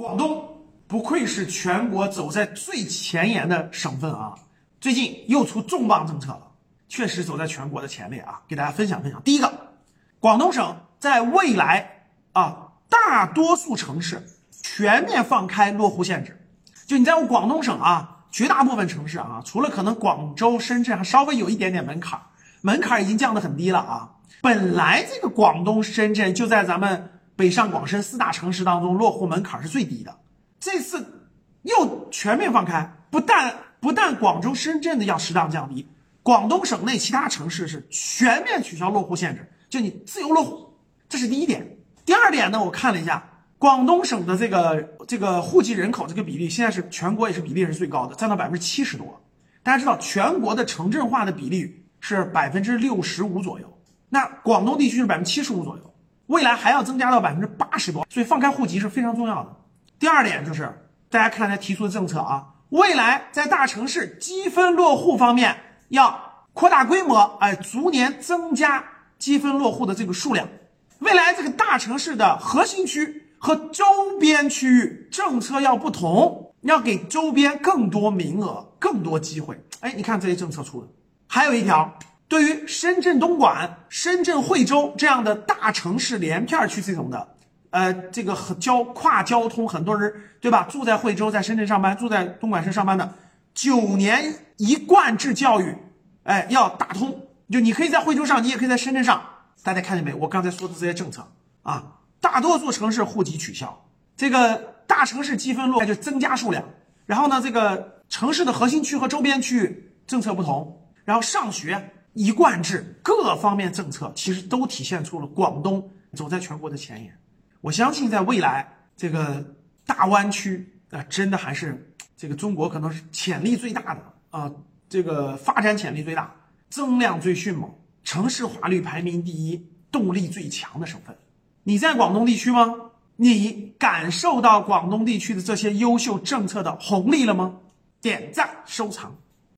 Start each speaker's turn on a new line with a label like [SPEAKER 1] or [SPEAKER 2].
[SPEAKER 1] 广东不愧是全国走在最前沿的省份啊！最近又出重磅政策了，确实走在全国的前列啊！给大家分享分享。第一个，广东省在未来啊，大多数城市全面放开落户限制。就你在我广东省啊，绝大部分城市啊，除了可能广州、深圳还稍微有一点点门槛，门槛已经降得很低了啊。本来这个广东、深圳就在咱们。北上广深四大城市当中，落户门槛是最低的。这次又全面放开，不但不但广州、深圳的要适当降低，广东省内其他城市是全面取消落户限制，就你自由落户。这是第一点。第二点呢，我看了一下广东省的这个这个户籍人口这个比例，现在是全国也是比例是最高的，占到百分之七十多。大家知道，全国的城镇化的比例是百分之六十五左右，那广东地区是百分之七十五左右。未来还要增加到百分之八十多，所以放开户籍是非常重要的。第二点就是，大家看他提出的政策啊，未来在大城市积分落户方面要扩大规模，哎，逐年增加积分落户的这个数量。未来这个大城市的核心区和周边区域政策要不同，要给周边更多名额、更多机会。哎，你看这些政策出的，还有一条。对于深圳东莞、深圳惠州这样的大城市连片区这种的，呃，这个交跨交通，很多人对吧？住在惠州，在深圳上班，住在东莞市上班的，九年一贯制教育，哎，要打通。就你可以在惠州上，你也可以在深圳上。大家看见没？我刚才说的这些政策啊，大多数城市户籍取消，这个大城市积分落就增加数量。然后呢，这个城市的核心区和周边区域政策不同，然后上学。一贯制各方面政策其实都体现出了广东走在全国的前沿。我相信在未来这个大湾区啊，真的还是这个中国可能是潜力最大的啊，这个发展潜力最大、增量最迅猛、城市化率排名第一、动力最强的省份。你在广东地区吗？你感受到广东地区的这些优秀政策的红利了吗？点赞收藏。